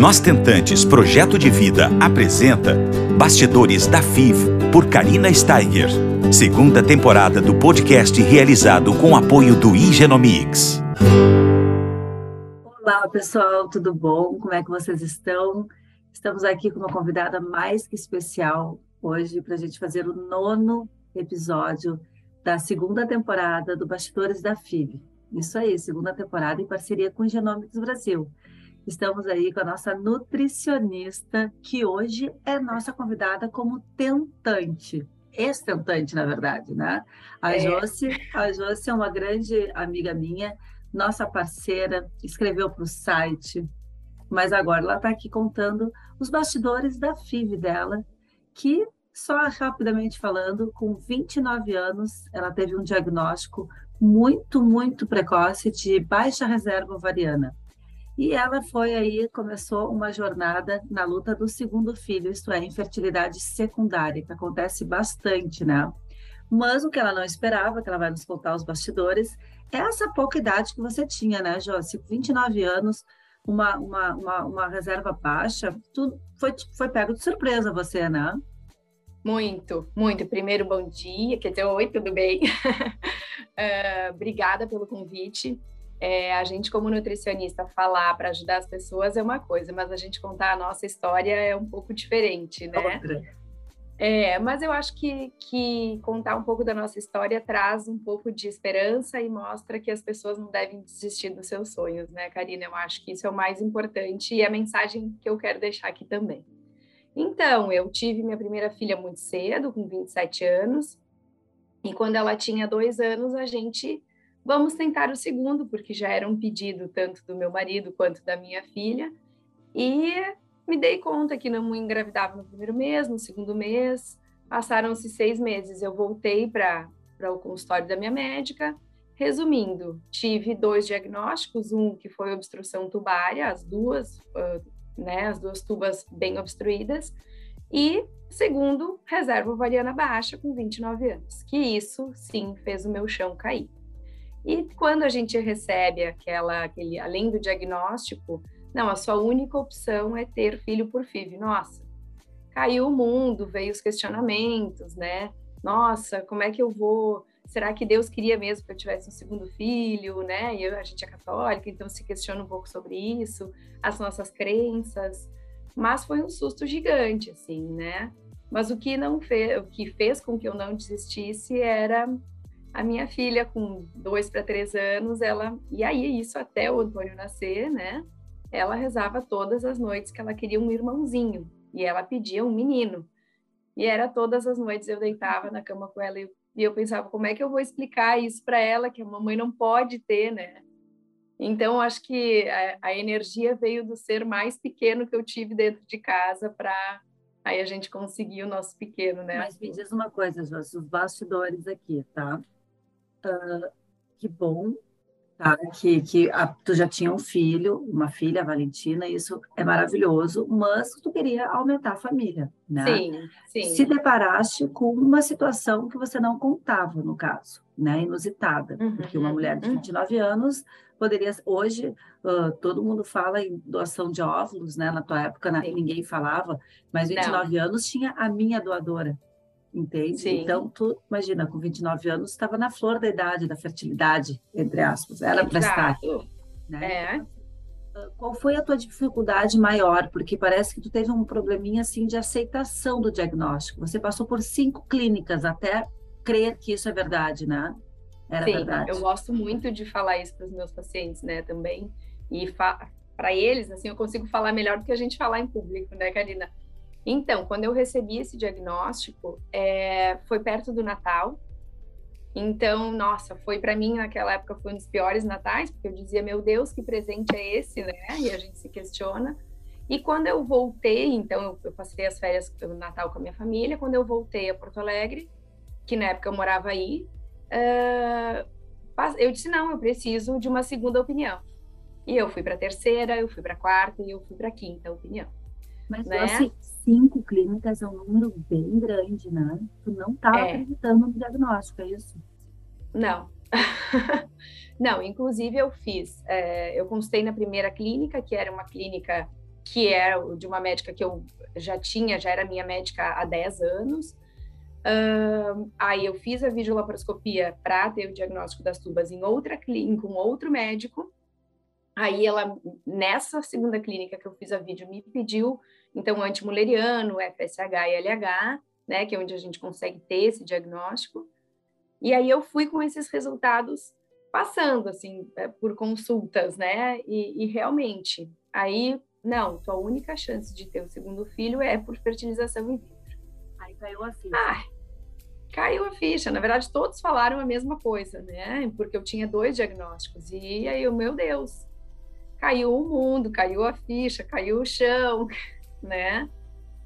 Nós Tentantes Projeto de Vida apresenta Bastidores da FIV por Karina Steiger. Segunda temporada do podcast realizado com apoio do Igenomics. Olá, pessoal, tudo bom? Como é que vocês estão? Estamos aqui com uma convidada mais que especial hoje para a gente fazer o nono episódio da segunda temporada do Bastidores da FIV. Isso aí, segunda temporada em parceria com o Genomics Brasil. Estamos aí com a nossa nutricionista, que hoje é nossa convidada como tentante, ex-tentante, na verdade, né? A é. Josi, a Josi é uma grande amiga minha, nossa parceira, escreveu para o site, mas agora ela está aqui contando os bastidores da FIV dela, que, só rapidamente falando, com 29 anos, ela teve um diagnóstico muito, muito precoce de baixa reserva ovariana. E ela foi aí, começou uma jornada na luta do segundo filho, isto é, infertilidade secundária, que acontece bastante, né? Mas o que ela não esperava, que ela vai nos contar os bastidores, é essa pouca idade que você tinha, né, Josi? 29 anos, uma, uma, uma, uma, reserva baixa, tudo foi, foi pego de surpresa você, né? Muito, muito. Primeiro, bom dia, quer dizer, oi, tudo bem? uh, obrigada pelo convite. É, a gente, como nutricionista, falar para ajudar as pessoas é uma coisa, mas a gente contar a nossa história é um pouco diferente, né? Outra. É, mas eu acho que, que contar um pouco da nossa história traz um pouco de esperança e mostra que as pessoas não devem desistir dos seus sonhos, né, Karina? Eu acho que isso é o mais importante e a mensagem que eu quero deixar aqui também. Então, eu tive minha primeira filha muito cedo, com 27 anos, e quando ela tinha dois anos, a gente Vamos tentar o segundo, porque já era um pedido tanto do meu marido quanto da minha filha. E me dei conta que não engravidava no primeiro mês, no segundo mês. Passaram-se seis meses. Eu voltei para o consultório da minha médica. Resumindo, tive dois diagnósticos, um que foi obstrução tubária, as duas, né, as duas tubas bem obstruídas, e segundo, reserva ovariana baixa com 29 anos, que isso sim fez o meu chão cair. E quando a gente recebe aquela, aquele, além do diagnóstico, não, a sua única opção é ter filho por FIV. Nossa, caiu o mundo, veio os questionamentos, né? Nossa, como é que eu vou? Será que Deus queria mesmo que eu tivesse um segundo filho, né? E eu, a gente é católica, então se questiona um pouco sobre isso, as nossas crenças. Mas foi um susto gigante, assim, né? Mas o que não fez, o que fez com que eu não desistisse era a minha filha, com dois para três anos, ela. E aí, isso até o Antônio nascer, né? Ela rezava todas as noites que ela queria um irmãozinho. E ela pedia um menino. E era todas as noites eu deitava na cama com ela e, eu pensava, como é que eu vou explicar isso para ela, que a mamãe não pode ter, né? Então, acho que a, a, energia veio do ser mais pequeno que eu tive dentro de casa para aí a gente conseguir o nosso pequeno, né? Mas me diz uma coisa, Josi, os bastidores aqui, tá? Uh, que bom tá? que, que a, tu já tinha um filho, uma filha, a Valentina, isso é maravilhoso, mas tu queria aumentar a família, né? Sim, sim. Se deparaste com uma situação que você não contava, no caso, né? Inusitada, uhum, porque uma mulher de 29 uhum. anos poderia, hoje, uh, todo mundo fala em doação de óvulos, né? Na tua época, ninguém falava, mas 29 não. anos tinha a minha doadora, entende? Sim. Então, tu, imagina, com 29 anos, estava na flor da idade, da fertilidade, entre aspas, era para estar. Né? É. Ah, qual foi a tua dificuldade maior? Porque parece que tu teve um probleminha assim de aceitação do diagnóstico. Você passou por cinco clínicas até crer que isso é verdade, né? Era Sim, verdade. eu gosto muito de falar isso para os meus pacientes, né, também. E para eles, assim, eu consigo falar melhor do que a gente falar em público, né, Karina? Então, quando eu recebi esse diagnóstico, é, foi perto do Natal. Então, nossa, foi para mim naquela época foi um dos piores natais, porque eu dizia, meu Deus, que presente é esse, né? E a gente se questiona. E quando eu voltei, então eu, eu passei as férias do Natal com a minha família. Quando eu voltei a Porto Alegre, que na época eu morava aí, uh, eu disse não, eu preciso de uma segunda opinião. E eu fui para a terceira, eu fui para a quarta e eu fui para a quinta opinião. Mas né? assim, cinco clínicas é um número bem grande, né? Tu não estava é. acreditando no diagnóstico, é isso? Não. não, inclusive eu fiz, é, eu consultei na primeira clínica, que era uma clínica que é de uma médica que eu já tinha, já era minha médica há 10 anos. Uh, aí eu fiz a videolaparoscopia para ter o diagnóstico das tubas em outra clínica, com outro médico. Aí ela, nessa segunda clínica que eu fiz a vídeo, me pediu, então, antimuleriano, FSH e LH, né, que é onde a gente consegue ter esse diagnóstico. E aí eu fui com esses resultados passando, assim, é, por consultas, né, e, e realmente, aí, não, tua única chance de ter o segundo filho é por fertilização in vitro. Aí caiu a ficha. Ah, caiu a ficha. Na verdade, todos falaram a mesma coisa, né? Porque eu tinha dois diagnósticos. E aí, o meu Deus, caiu o mundo, caiu a ficha, caiu o chão, né?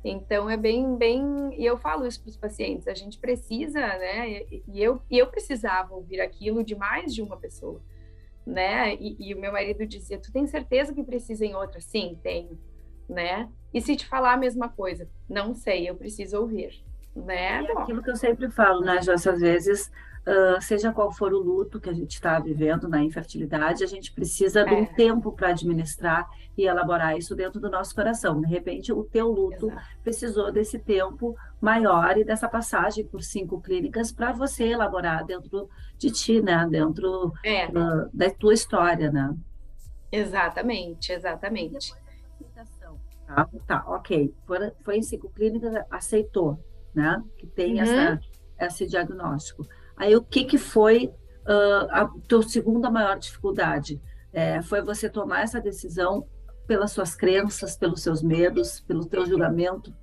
Então é bem, bem, e eu falo isso para os pacientes, a gente precisa, né? E eu, e eu precisava ouvir aquilo de mais de uma pessoa, né? E, e o meu marido dizia: "Tu tem certeza que precisa em outra?" Sim, tenho, né? E se te falar a mesma coisa, não sei, eu preciso ouvir, né? É aquilo que eu sempre falo, né, Joyce, às vezes Uh, seja qual for o luto que a gente está vivendo na infertilidade, a gente precisa é. de um é. tempo para administrar e elaborar isso dentro do nosso coração. De repente, o teu luto Exato. precisou desse tempo maior e dessa passagem por cinco clínicas para você elaborar dentro de ti, né? Dentro é. uh, da tua história, né? Exatamente, exatamente. Tá, tá, ok. Foi, foi em cinco clínicas, aceitou, né? Que tem uhum. essa, esse diagnóstico. Aí o que, que foi uh, a tua segunda maior dificuldade? É, foi você tomar essa decisão pelas suas crenças, pelos seus medos, pelo teu julgamento?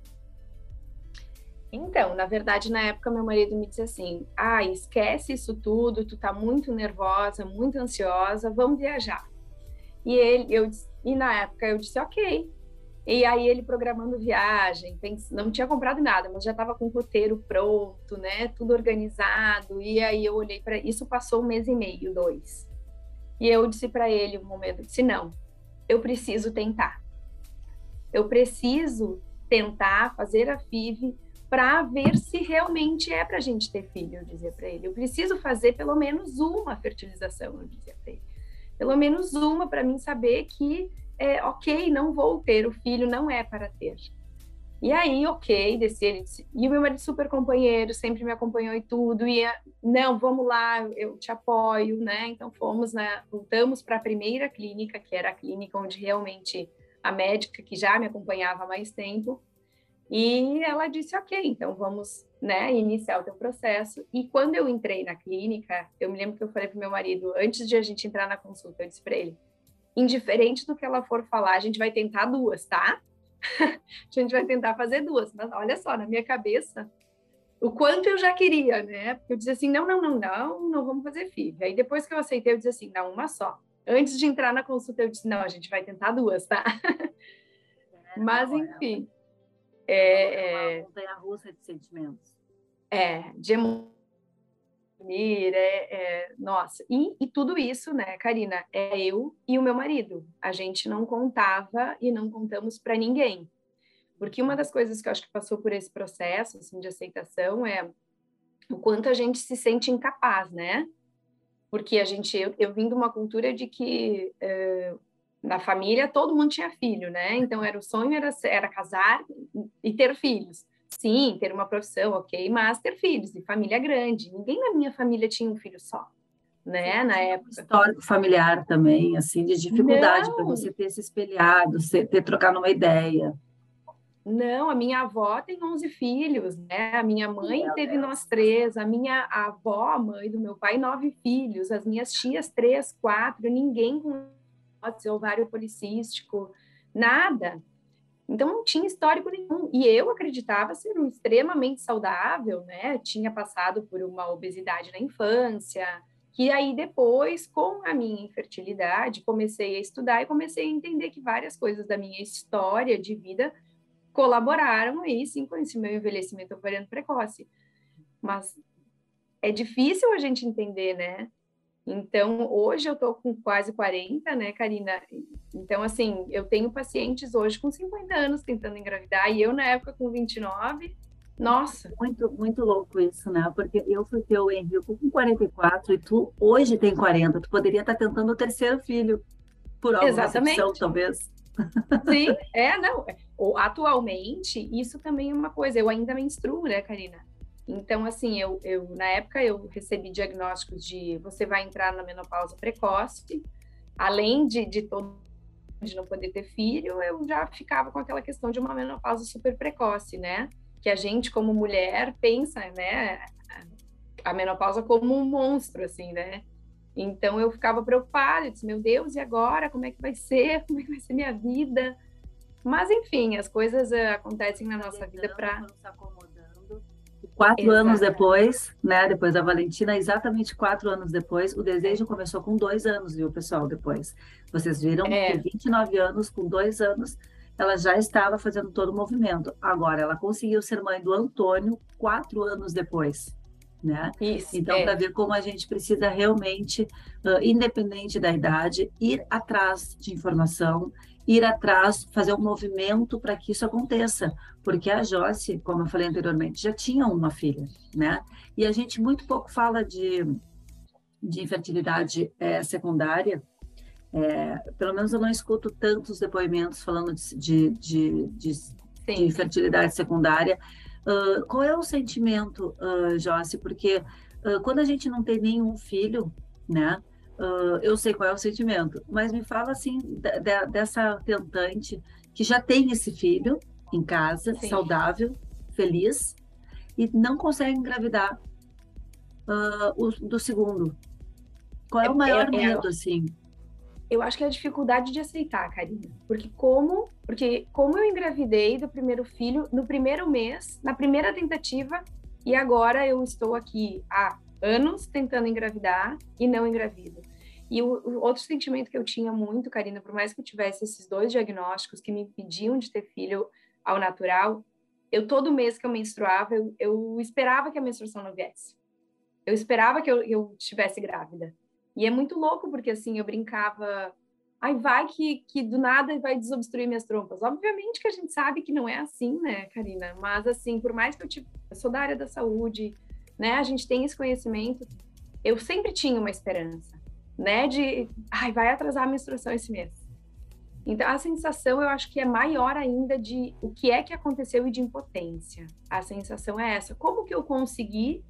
Então, na verdade, na época, meu marido me disse assim: ah, esquece isso tudo, tu tá muito nervosa, muito ansiosa, vamos viajar. E ele, eu, e na época eu disse: ok, e aí ele programando viagem, não tinha comprado nada, mas já estava com o roteiro pronto, né? Tudo organizado. E aí eu olhei para isso, passou um mês e meio, dois. E eu disse para ele um momento, disse não, eu preciso tentar. Eu preciso tentar fazer a FIV para ver se realmente é para a gente ter filho, eu dizia para ele. Eu preciso fazer pelo menos uma fertilização, eu dizia para ele. Pelo menos uma para mim saber que é, ok, não vou ter, o filho não é para ter. E aí, ok, desci ele disse, e o meu marido super companheiro, sempre me acompanhou e tudo, e não, vamos lá, eu te apoio, né? Então fomos, né, voltamos para a primeira clínica, que era a clínica onde realmente a médica que já me acompanhava há mais tempo, e ela disse, ok, então vamos, né, iniciar o teu processo. E quando eu entrei na clínica, eu me lembro que eu falei para meu marido, antes de a gente entrar na consulta, eu disse para ele, indiferente do que ela for falar, a gente vai tentar duas, tá? a gente vai tentar fazer duas. Mas olha só, na minha cabeça, o quanto eu já queria, né? Porque eu dizia assim, não, não, não, não, não vamos fazer FIV. Aí depois que eu aceitei, eu disse assim, não, uma só. Antes de entrar na consulta, eu disse, não, a gente vai tentar duas, tá? É, Mas, enfim. É, é, montanha russa de sentimentos. É, de emoções dormir, é, é nossa. E, e, tudo isso, né, Karina, é eu e o meu marido. A gente não contava e não contamos para ninguém. Porque uma das coisas que eu acho que passou por esse processo assim, de aceitação é o quanto a gente se sente incapaz, né? Porque a gente, eu, eu vim de uma cultura de que uh, na família todo mundo tinha filho, né? Então era o sonho era, era casar e ter filhos. Sim, ter uma profissão, ok, mas ter filhos e família grande. Ninguém na minha família tinha um filho só, né? Na época. Histórico familiar também, assim, de dificuldade para você ter se espelhado, ter trocado uma ideia. Não, a minha avó tem 11 filhos, né? A minha mãe Meu teve Deus. nós três, a minha avó, a mãe do meu pai, nove filhos, as minhas tias, três, quatro, ninguém com ovário policístico, nada. Então não tinha histórico nenhum. E eu acreditava ser um extremamente saudável, né? Tinha passado por uma obesidade na infância, que aí depois, com a minha infertilidade, comecei a estudar e comecei a entender que várias coisas da minha história de vida colaboraram aí sim com esse meu envelhecimento ovariano precoce. Mas é difícil a gente entender, né? Então, hoje eu tô com quase 40, né, Karina? Então, assim, eu tenho pacientes hoje com 50 anos tentando engravidar e eu, na época, com 29, nossa. Muito, muito louco isso, né? Porque eu fui ter o Henrique com 44 e tu hoje tem 40. Tu poderia estar tentando o terceiro filho por alguma Exatamente. Opção, talvez. Sim, é, não. Atualmente, isso também é uma coisa. Eu ainda menstruo, né, Karina? Então, assim, eu, eu na época eu recebi diagnósticos de você vai entrar na menopausa precoce, além de, de todo de não poder ter filho, eu já ficava com aquela questão de uma menopausa super precoce, né? Que a gente, como mulher, pensa, né? A menopausa como um monstro, assim, né? Então eu ficava preocupada, eu disse, meu Deus, e agora? Como é que vai ser? Como é que vai ser minha vida? Mas enfim, as coisas uh, acontecem na nossa vida para Quatro anos depois, né? Depois da Valentina, exatamente quatro anos depois, o desejo começou com dois anos, viu, pessoal? Depois. Vocês viram é. que 29 anos, com dois anos, ela já estava fazendo todo o movimento. Agora, ela conseguiu ser mãe do Antônio quatro anos depois né? Isso, então, é. para ver como a gente precisa realmente, uh, independente da idade, ir atrás de informação, ir atrás, fazer um movimento para que isso aconteça, porque a Joyce, como eu falei anteriormente, já tinha uma filha, né? E a gente muito pouco fala de, de infertilidade é, secundária, é, pelo menos eu não escuto tantos depoimentos falando de, de, de, de, de infertilidade secundária, Uh, qual é o sentimento, uh, Joyce? Porque uh, quando a gente não tem nenhum filho, né? Uh, eu sei qual é o sentimento, mas me fala assim de, de, dessa tentante que já tem esse filho em casa, Sim. saudável, feliz, e não consegue engravidar o, do segundo. Qual é, é o maior é, é medo, é, assim? eu acho que é a dificuldade de aceitar, Karina. Porque como, porque como eu engravidei do primeiro filho no primeiro mês, na primeira tentativa, e agora eu estou aqui há anos tentando engravidar e não engravido. E o, o, outro sentimento que eu tinha muito, Karina, por mais que eu tivesse esses dois diagnósticos que me impediam de ter filho ao natural, eu todo mês que eu menstruava, eu, eu esperava que a menstruação não viesse. Eu esperava que eu, eu estivesse grávida. E é muito louco, porque assim, eu brincava, ai, vai que, que do nada vai desobstruir minhas trompas. Obviamente que a gente sabe que não é assim, né, Karina? Mas assim, por mais que eu, tipo, eu sou da área da saúde, né, a gente tem esse conhecimento, eu sempre tinha uma esperança, né, de, ai, vai atrasar a menstruação esse mês. Então, a sensação eu acho que é maior ainda de o que é que aconteceu e de impotência. A sensação é essa: como que eu consegui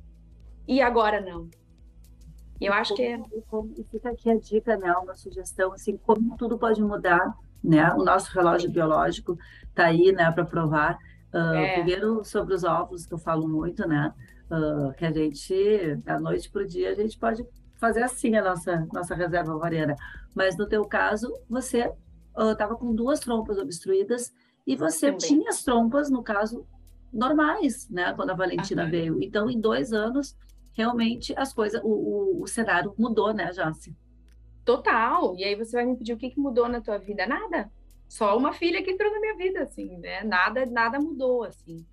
e agora não? eu acho que é. E fica aqui a dica, né? Uma sugestão, assim, como tudo pode mudar, né? O nosso relógio biológico está aí, né, para provar. Uh, é. Primeiro, sobre os ovos, que eu falo muito, né? Uh, que a gente, da noite para o dia, a gente pode fazer assim a nossa, nossa reserva ovariana. Mas no teu caso, você estava uh, com duas trompas obstruídas e você Também. tinha as trompas, no caso, normais, né? Quando a Valentina veio. Então, em dois anos, realmente as coisas, o, o, o cenário mudou, né, Jace? Total. E aí você vai me pedir o que, que mudou na tua vida? Nada. Só uma filha que entrou na minha vida, assim, né? Nada, nada mudou, assim.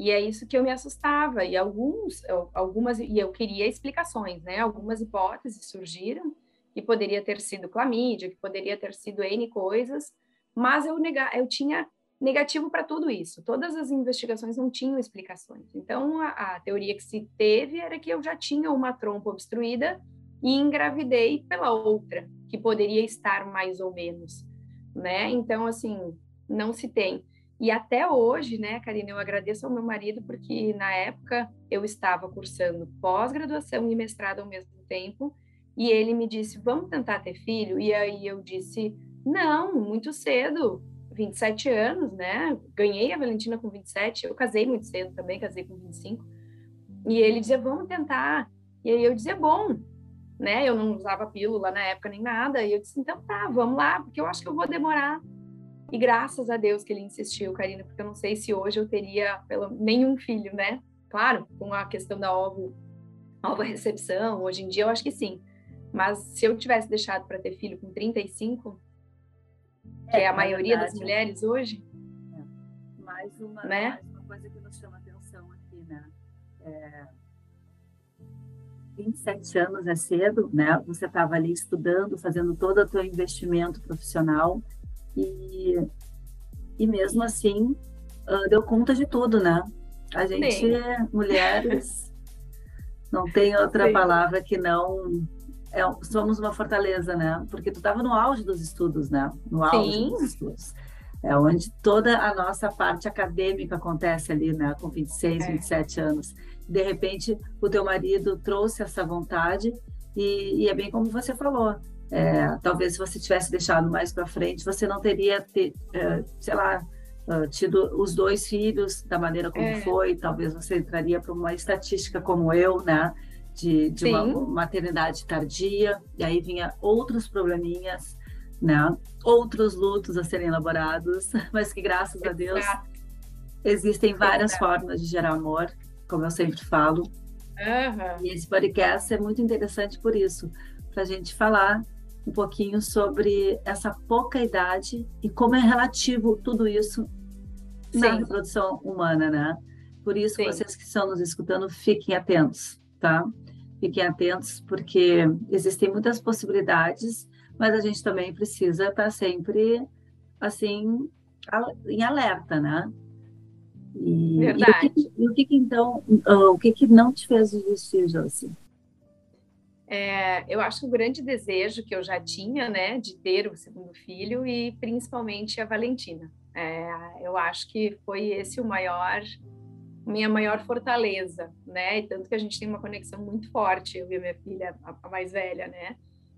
E é isso que eu me assustava. E alguns, algumas, e eu queria explicações, né? Algumas hipóteses surgiram que poderia ter sido clamídia, que poderia ter sido N coisas, mas eu negar, eu tinha negativo para tudo isso. Todas as investigações não tinham explicações. Então, a, a, teoria que se teve era que eu já tinha uma trompa obstruída e engravidei pela outra, que poderia estar mais ou menos, né? Então, assim, não se tem. E até hoje, né, Karina, eu agradeço ao meu marido porque na época eu estava cursando pós-graduação e mestrado ao mesmo tempo, e ele me disse: "Vamos tentar ter filho?" E aí eu disse: "Não, muito cedo 27 anos, né? Ganhei a Valentina com 27, eu casei muito cedo também, casei com 25. E ele dizia, vamos tentar. E aí eu dizia, bom, né? Eu não usava pílula na época nem nada. E eu disse, então tá, vamos lá, porque eu acho que eu vou demorar. E graças a Deus que ele insistiu, Karina, porque eu não sei se hoje eu teria pelo, nenhum filho, né? Claro, com a questão da ovo, ovo recepção, hoje em dia eu acho que sim. Mas se eu tivesse deixado para ter filho com 35, que é, é a maioria verdade, das mulheres hoje. É. Mais, uma, né? mais uma coisa que nos chama atenção aqui, né? É, 27 anos é cedo, né? Você estava ali estudando, fazendo todo o teu investimento profissional e, e mesmo assim uh, deu conta de tudo, né? A gente, Sim. mulheres, não tem outra Sim. palavra que não é, somos uma fortaleza, né? Porque tu estava no auge dos estudos, né? No auge Sim. dos estudos. É onde toda a nossa parte acadêmica acontece ali, né? Com 26, é. 27 anos. De repente, o teu marido trouxe essa vontade e, e é bem como você falou. É, talvez se você tivesse deixado mais para frente, você não teria, ter, é, sei lá, uh, tido os dois filhos da maneira como é. foi. Talvez você entraria para uma estatística como eu, né? De, de uma maternidade tardia, e aí vinha outros probleminhas, né? Outros lutos a serem elaborados, mas que graças a Deus existem várias formas de gerar amor, como eu sempre falo. Uhum. E esse podcast é muito interessante por isso, para a gente falar um pouquinho sobre essa pouca idade e como é relativo tudo isso Sim. na reprodução humana, né? Por isso, Sim. vocês que estão nos escutando, fiquem atentos, tá? Fiquem atentos, porque existem muitas possibilidades, mas a gente também precisa estar sempre, assim, em alerta, né? E, Verdade. E o que, o que então, o que, que não te fez desistir, Josi? É, eu acho o grande desejo que eu já tinha, né, de ter o segundo filho e principalmente a Valentina. É, eu acho que foi esse o maior, minha maior fortaleza, né? E tanto que a gente tem uma conexão muito forte, eu e minha filha, a, mais velha, né?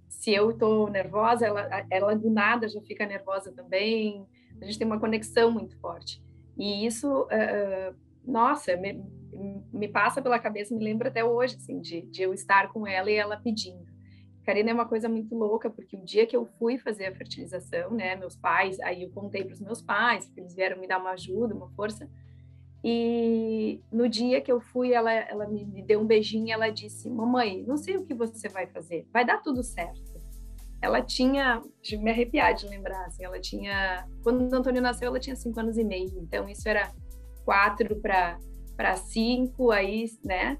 Se eu estou nervosa, ela, ela do nada já fica nervosa também. A gente tem uma conexão muito forte. E isso, uh, nossa, me, me passa pela cabeça, me lembra até hoje, assim, de, de eu estar com ela e ela pedindo. Karina é uma coisa muito louca, porque o dia que eu fui fazer a fertilização, né, meus pais, aí eu contei para os meus pais, porque eles vieram me dar uma ajuda, uma força, e no dia que eu fui, ela, ela me deu um beijinho e ela disse: Mamãe, não sei o que você vai fazer, vai dar tudo certo. Ela tinha, de me arrepiar de lembrar, assim, ela tinha, quando o Antônio nasceu, ela tinha cinco anos e meio, então isso era quatro para para cinco, aí, né?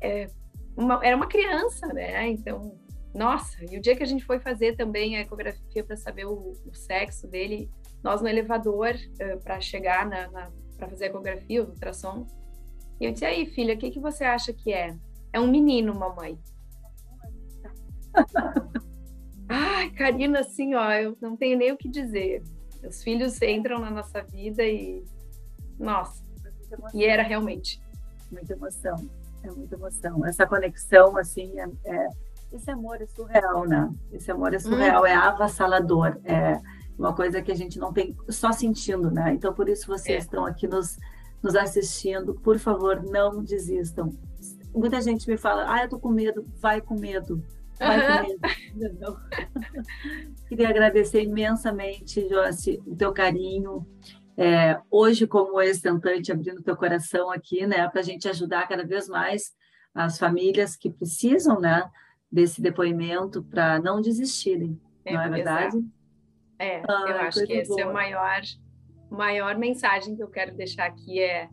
É, uma, era uma criança, né? Então, nossa, e o dia que a gente foi fazer também a ecografia para saber o, o, sexo dele, nós no elevador uh, para chegar na, na para fazer a ecografia, o ultrassom, e eu disse aí, filha, o que que você acha que é? É um menino, mamãe. Ai, Karina, assim, ó, eu não tenho nem o que dizer. Os filhos entram na nossa vida e, nossa, e era realmente. Muita emoção, é muita emoção. Essa conexão, assim, é, é, esse amor é surreal, né? Esse amor é hum. surreal, hum. é avassalador, é uma coisa que a gente não tem só sentindo, né? Então, por isso vocês é. estão aqui nos, nos assistindo. Por favor, não desistam. Muita gente me fala, ah, eu tô com medo, vai com medo. Vai com medo. Queria agradecer imensamente, Joyce, o teu carinho, é, hoje como ex-tentante, abrindo teu coração aqui, né, para a gente ajudar cada vez mais as famílias que precisam, né, desse depoimento para não desistirem, é, não é verdade? Exato. É, ah, eu acho que esse boa. é o maior, maior mensagem que eu quero deixar aqui é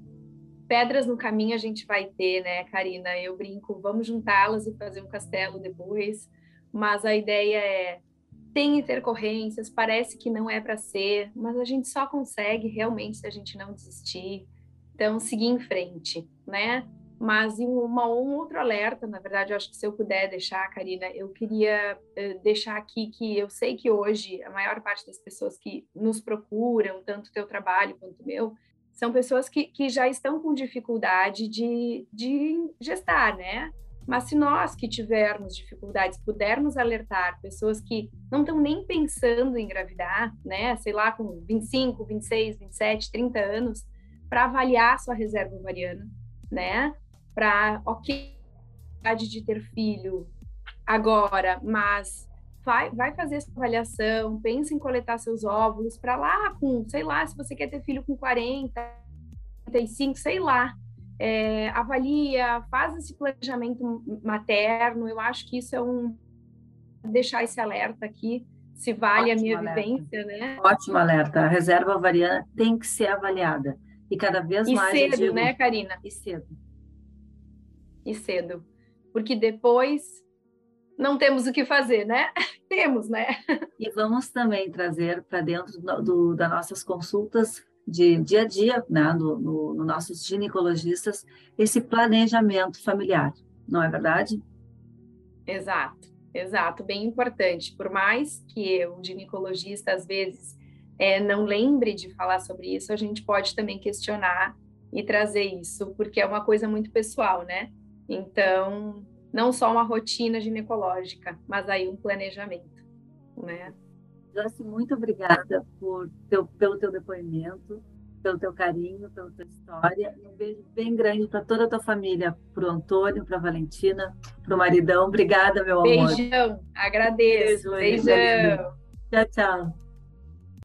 pedras no caminho a gente vai ter, né, Karina? Eu brinco, vamos juntá-las e fazer um castelo depois, mas a ideia é tem intercorrências, parece que não é para ser, mas a gente só consegue realmente se a gente não desistir. Então, seguir em frente, né? Mas uma, um outro alerta, na verdade, eu acho que se eu puder deixar, Karina, eu queria uh, deixar aqui que eu sei que hoje a maior parte das pessoas que nos procuram, tanto teu trabalho quanto o meu, são pessoas que, que já estão com dificuldade de, de gestar, né? Mas se nós que tivermos dificuldades pudermos alertar pessoas que não estão nem pensando em engravidar, né, sei lá, com 25, 26, 27, 30 anos, para avaliar sua reserva ovariana, né, para, ok, de ter filho agora, mas vai, vai fazer essa avaliação, pensa em coletar seus óvulos para lá com, sei lá, se você quer ter filho com 40, 35, sei lá, é, avalia, faz esse planejamento materno. Eu acho que isso é um deixar esse alerta aqui, se vale Ótimo a minha alerta. vivência, né? Ótimo alerta. A reserva ovariana tem que ser avaliada e cada vez e mais. E cedo, digo... né, Karina? E cedo. E cedo, porque depois não temos o que fazer, né? temos, né? E vamos também trazer para dentro do, do, das nossas consultas de dia a dia, né, no, no, no nossos ginecologistas, esse planejamento familiar, não é verdade? Exato, exato, bem importante. Por mais que o ginecologista, às vezes, é, não lembre de falar sobre isso, a gente pode também questionar e trazer isso, porque é uma coisa muito pessoal, né? Então, não só uma rotina ginecológica, mas aí um planejamento, né? Joyce, muito obrigada por teu, pelo teu depoimento, pelo teu carinho, pela tua história. Um beijo bem grande para toda a tua família, para o Antônio, para a Valentina, para o maridão. Obrigada, meu amor. Beijão, agradeço. Beijo, Beijão. Tchau, tchau.